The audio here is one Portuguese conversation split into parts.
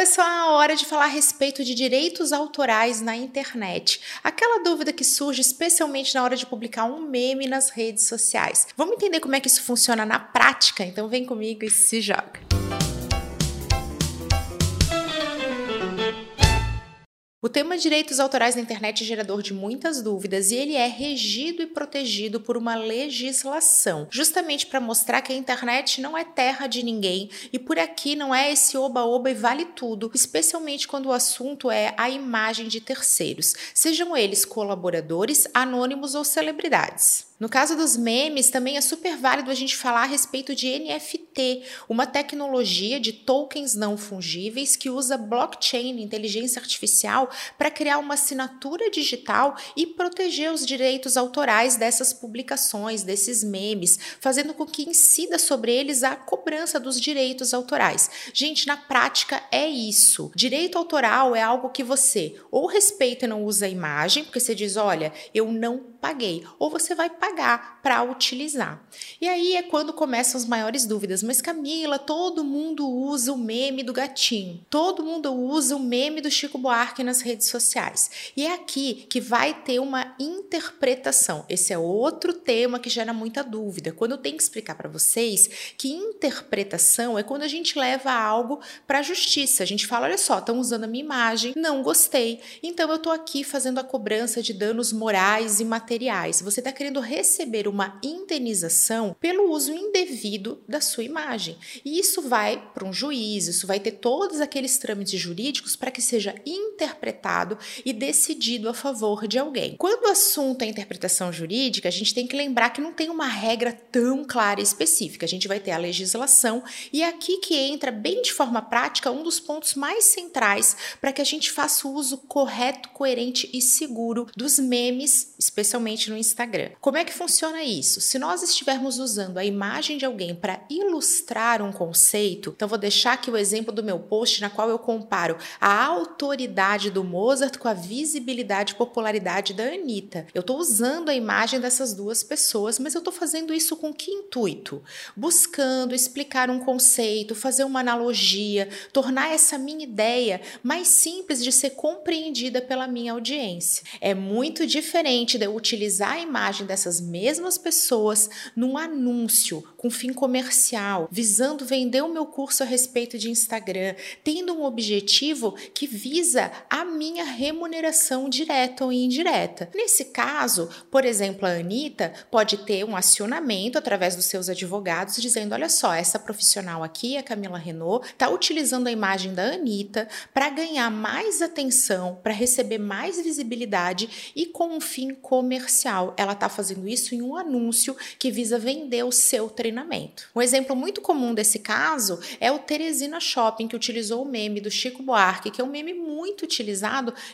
pessoal, hora de falar a respeito de direitos autorais na internet. Aquela dúvida que surge especialmente na hora de publicar um meme nas redes sociais. Vamos entender como é que isso funciona na prática? Então vem comigo e se joga. O tema direitos autorais na internet é gerador de muitas dúvidas e ele é regido e protegido por uma legislação, justamente para mostrar que a internet não é terra de ninguém e por aqui não é esse oba-oba e vale tudo, especialmente quando o assunto é a imagem de terceiros, sejam eles colaboradores, anônimos ou celebridades. No caso dos memes, também é super válido a gente falar a respeito de NFT, uma tecnologia de tokens não fungíveis que usa blockchain, inteligência artificial, para criar uma assinatura digital e proteger os direitos autorais dessas publicações, desses memes, fazendo com que incida sobre eles a cobrança dos direitos autorais. Gente, na prática é isso. Direito autoral é algo que você ou respeita e não usa a imagem, porque você diz, olha, eu não paguei, ou você vai pagar para utilizar. E aí é quando começam as maiores dúvidas. Mas Camila, todo mundo usa o meme do gatinho. Todo mundo usa o meme do Chico Buarque nas redes sociais. E é aqui que vai ter uma interpretação. Esse é outro tema que gera muita dúvida. Quando eu tenho que explicar para vocês que interpretação é quando a gente leva algo para a justiça. A gente fala, olha só, estão usando a minha imagem, não gostei. Então eu estou aqui fazendo a cobrança de danos morais e materiais. Você está querendo receber uma indenização pelo uso indevido da sua imagem. E isso vai para um juiz, isso vai ter todos aqueles trâmites jurídicos para que seja interpretado e decidido a favor de alguém. Quando o assunto é interpretação jurídica, a gente tem que lembrar que não tem uma regra tão clara e específica. A gente vai ter a legislação e é aqui que entra bem de forma prática um dos pontos mais centrais para que a gente faça o uso correto, coerente e seguro dos memes, especialmente no Instagram. Como é que funciona isso? Se nós estivermos usando a imagem de alguém para ilustrar um conceito, então vou deixar aqui o exemplo do meu post na qual eu comparo a autoridade do Mozart com a visibilidade e popularidade da Anitta. Eu estou usando a imagem dessas duas pessoas, mas eu estou fazendo isso com que intuito? Buscando explicar um conceito, fazer uma analogia, tornar essa minha ideia mais simples de ser compreendida pela minha audiência. É muito diferente de eu utilizar a imagem dessas mesmas pessoas num anúncio com fim comercial, visando vender o meu curso a respeito de Instagram, tendo um objetivo que visa a minha remuneração direta ou indireta. Nesse caso, por exemplo, a Anitta pode ter um acionamento através dos seus advogados dizendo: olha só, essa profissional aqui, a Camila Renault, está utilizando a imagem da Anitta para ganhar mais atenção, para receber mais visibilidade e com um fim comercial. Ela está fazendo isso em um anúncio que visa vender o seu treinamento. Um exemplo muito comum desse caso é o Teresina Shopping, que utilizou o meme do Chico Buarque, que é um meme muito utilizado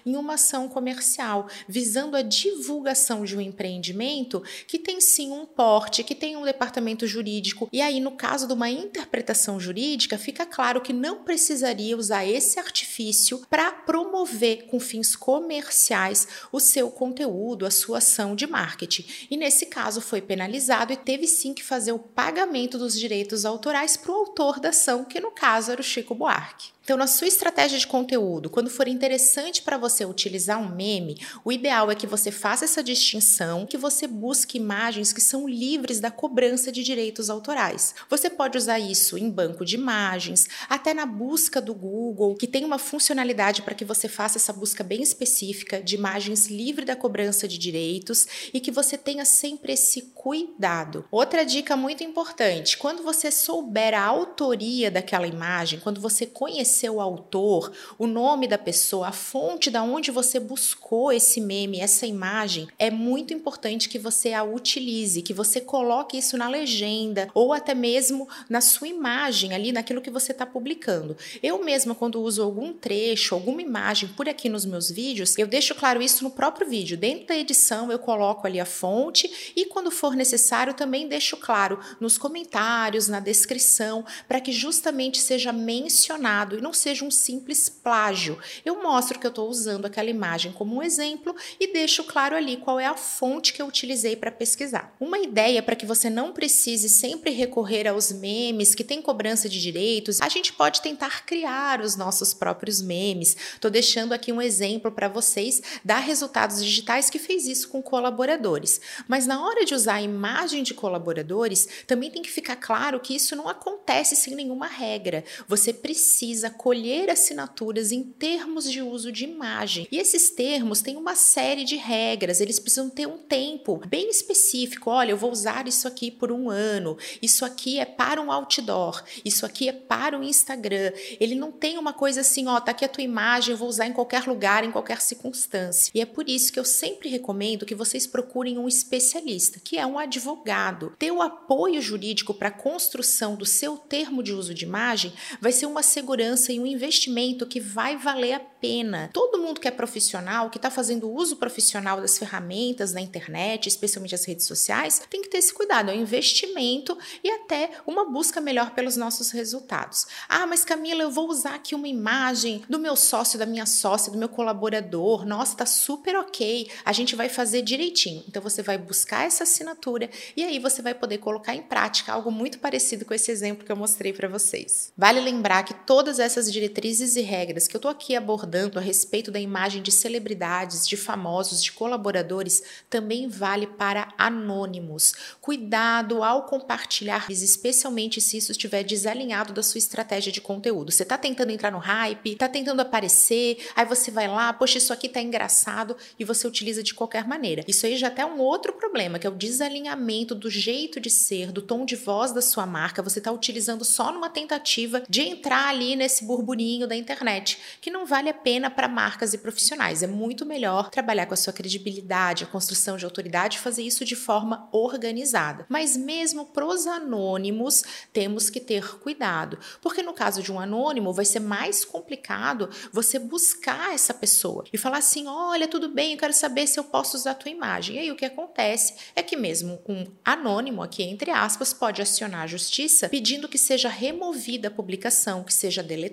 em uma ação comercial, visando a divulgação de um empreendimento que tem sim um porte, que tem um departamento jurídico. E aí, no caso de uma interpretação jurídica, fica claro que não precisaria usar esse artifício para promover com fins comerciais o seu conteúdo, a sua ação de marketing. E nesse caso foi penalizado e teve sim que fazer o pagamento dos direitos autorais para o autor da ação, que no caso era o Chico Buarque. Então, na sua estratégia de conteúdo, quando for interessante para você utilizar um meme, o ideal é que você faça essa distinção, que você busque imagens que são livres da cobrança de direitos autorais. Você pode usar isso em banco de imagens, até na busca do Google, que tem uma funcionalidade para que você faça essa busca bem específica de imagens livre da cobrança de direitos e que você tenha sempre esse cuidado. Outra dica muito importante: quando você souber a autoria daquela imagem, quando você conhecer o autor, o nome da pessoa, a fonte da onde você buscou esse meme, essa imagem, é muito importante que você a utilize, que você coloque isso na legenda ou até mesmo na sua imagem ali, naquilo que você está publicando. Eu mesma, quando uso algum trecho, alguma imagem por aqui nos meus vídeos, eu deixo claro isso no próprio vídeo. Dentro da edição, eu coloco ali a fonte e, quando for necessário, também deixo claro nos comentários, na descrição, para que justamente seja mencionado. Não seja um simples plágio. Eu mostro que eu estou usando aquela imagem como um exemplo e deixo claro ali qual é a fonte que eu utilizei para pesquisar. Uma ideia para que você não precise sempre recorrer aos memes que têm cobrança de direitos, a gente pode tentar criar os nossos próprios memes. Estou deixando aqui um exemplo para vocês da Resultados Digitais que fez isso com colaboradores. Mas na hora de usar a imagem de colaboradores, também tem que ficar claro que isso não acontece sem nenhuma regra. Você precisa colher assinaturas em termos de uso de imagem. E esses termos têm uma série de regras, eles precisam ter um tempo bem específico. Olha, eu vou usar isso aqui por um ano, isso aqui é para um outdoor, isso aqui é para o um Instagram. Ele não tem uma coisa assim, ó, tá aqui a tua imagem, eu vou usar em qualquer lugar, em qualquer circunstância. E é por isso que eu sempre recomendo que vocês procurem um especialista, que é um advogado. Ter o apoio jurídico para a construção do seu termo de uso de imagem vai ser uma segurança e um investimento que vai valer a pena. Todo mundo que é profissional, que está fazendo uso profissional das ferramentas na internet, especialmente as redes sociais, tem que ter esse cuidado. É um investimento e até uma busca melhor pelos nossos resultados. Ah, mas Camila, eu vou usar aqui uma imagem do meu sócio, da minha sócia, do meu colaborador. Nossa, tá super ok. A gente vai fazer direitinho. Então você vai buscar essa assinatura e aí você vai poder colocar em prática algo muito parecido com esse exemplo que eu mostrei para vocês. Vale lembrar que todas essas diretrizes e regras que eu tô aqui abordando a respeito da imagem de celebridades, de famosos, de colaboradores, também vale para anônimos. Cuidado ao compartilhar, especialmente se isso estiver desalinhado da sua estratégia de conteúdo. Você está tentando entrar no hype, está tentando aparecer, aí você vai lá, poxa, isso aqui tá engraçado e você utiliza de qualquer maneira. Isso aí já até é um outro problema, que é o desalinhamento do jeito de ser, do tom de voz da sua marca. Você está utilizando só numa tentativa de entrar ali nesse burburinho da internet, que não vale a pena para marcas e profissionais. É muito melhor trabalhar com a sua credibilidade, a construção de autoridade, fazer isso de forma organizada. Mas mesmo para os anônimos, temos que ter cuidado, porque no caso de um anônimo, vai ser mais complicado você buscar essa pessoa e falar assim: olha, tudo bem, eu quero saber se eu posso usar a tua imagem. E aí o que acontece é que mesmo um anônimo, aqui entre aspas, pode acionar a justiça pedindo que seja removida a publicação, que seja deletada.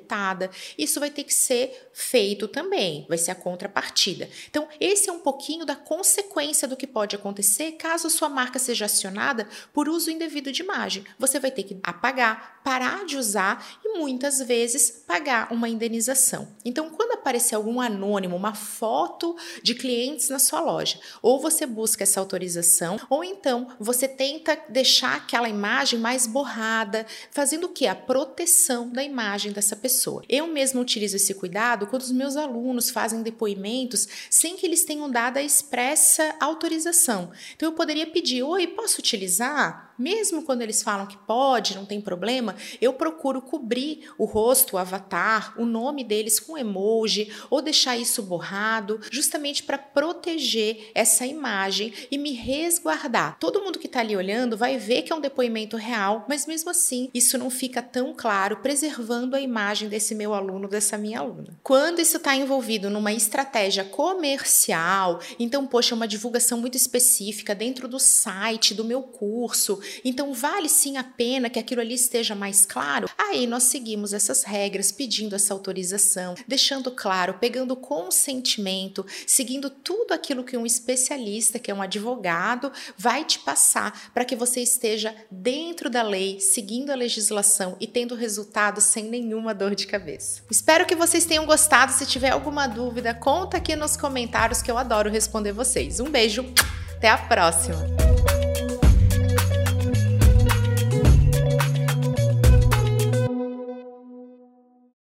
Isso vai ter que ser feito também, vai ser a contrapartida. Então, esse é um pouquinho da consequência do que pode acontecer caso sua marca seja acionada por uso indevido de imagem. Você vai ter que apagar, parar de usar e muitas vezes pagar uma indenização. Então, quando aparecer algum anônimo, uma foto de clientes na sua loja, ou você busca essa autorização, ou então você tenta deixar aquela imagem mais borrada, fazendo o que? A proteção da imagem dessa pessoa. Eu mesmo utilizo esse cuidado quando os meus alunos fazem depoimentos sem que eles tenham dado a expressa autorização. Então eu poderia pedir: "Oi, posso utilizar?" Mesmo quando eles falam que pode, não tem problema, eu procuro cobrir o rosto, o avatar, o nome deles com emoji ou deixar isso borrado, justamente para proteger essa imagem e me resguardar. Todo mundo que está ali olhando vai ver que é um depoimento real, mas mesmo assim isso não fica tão claro, preservando a imagem desse meu aluno, dessa minha aluna. Quando isso está envolvido numa estratégia comercial, então, poxa, uma divulgação muito específica dentro do site do meu curso, então vale sim a pena que aquilo ali esteja mais claro. Aí nós seguimos essas regras, pedindo essa autorização, deixando claro, pegando consentimento, seguindo tudo aquilo que um especialista, que é um advogado, vai te passar para que você esteja dentro da lei, seguindo a legislação e tendo resultado sem nenhuma dor de cabeça. Espero que vocês tenham gostado. Se tiver alguma dúvida, conta aqui nos comentários que eu adoro responder vocês. Um beijo, até a próxima!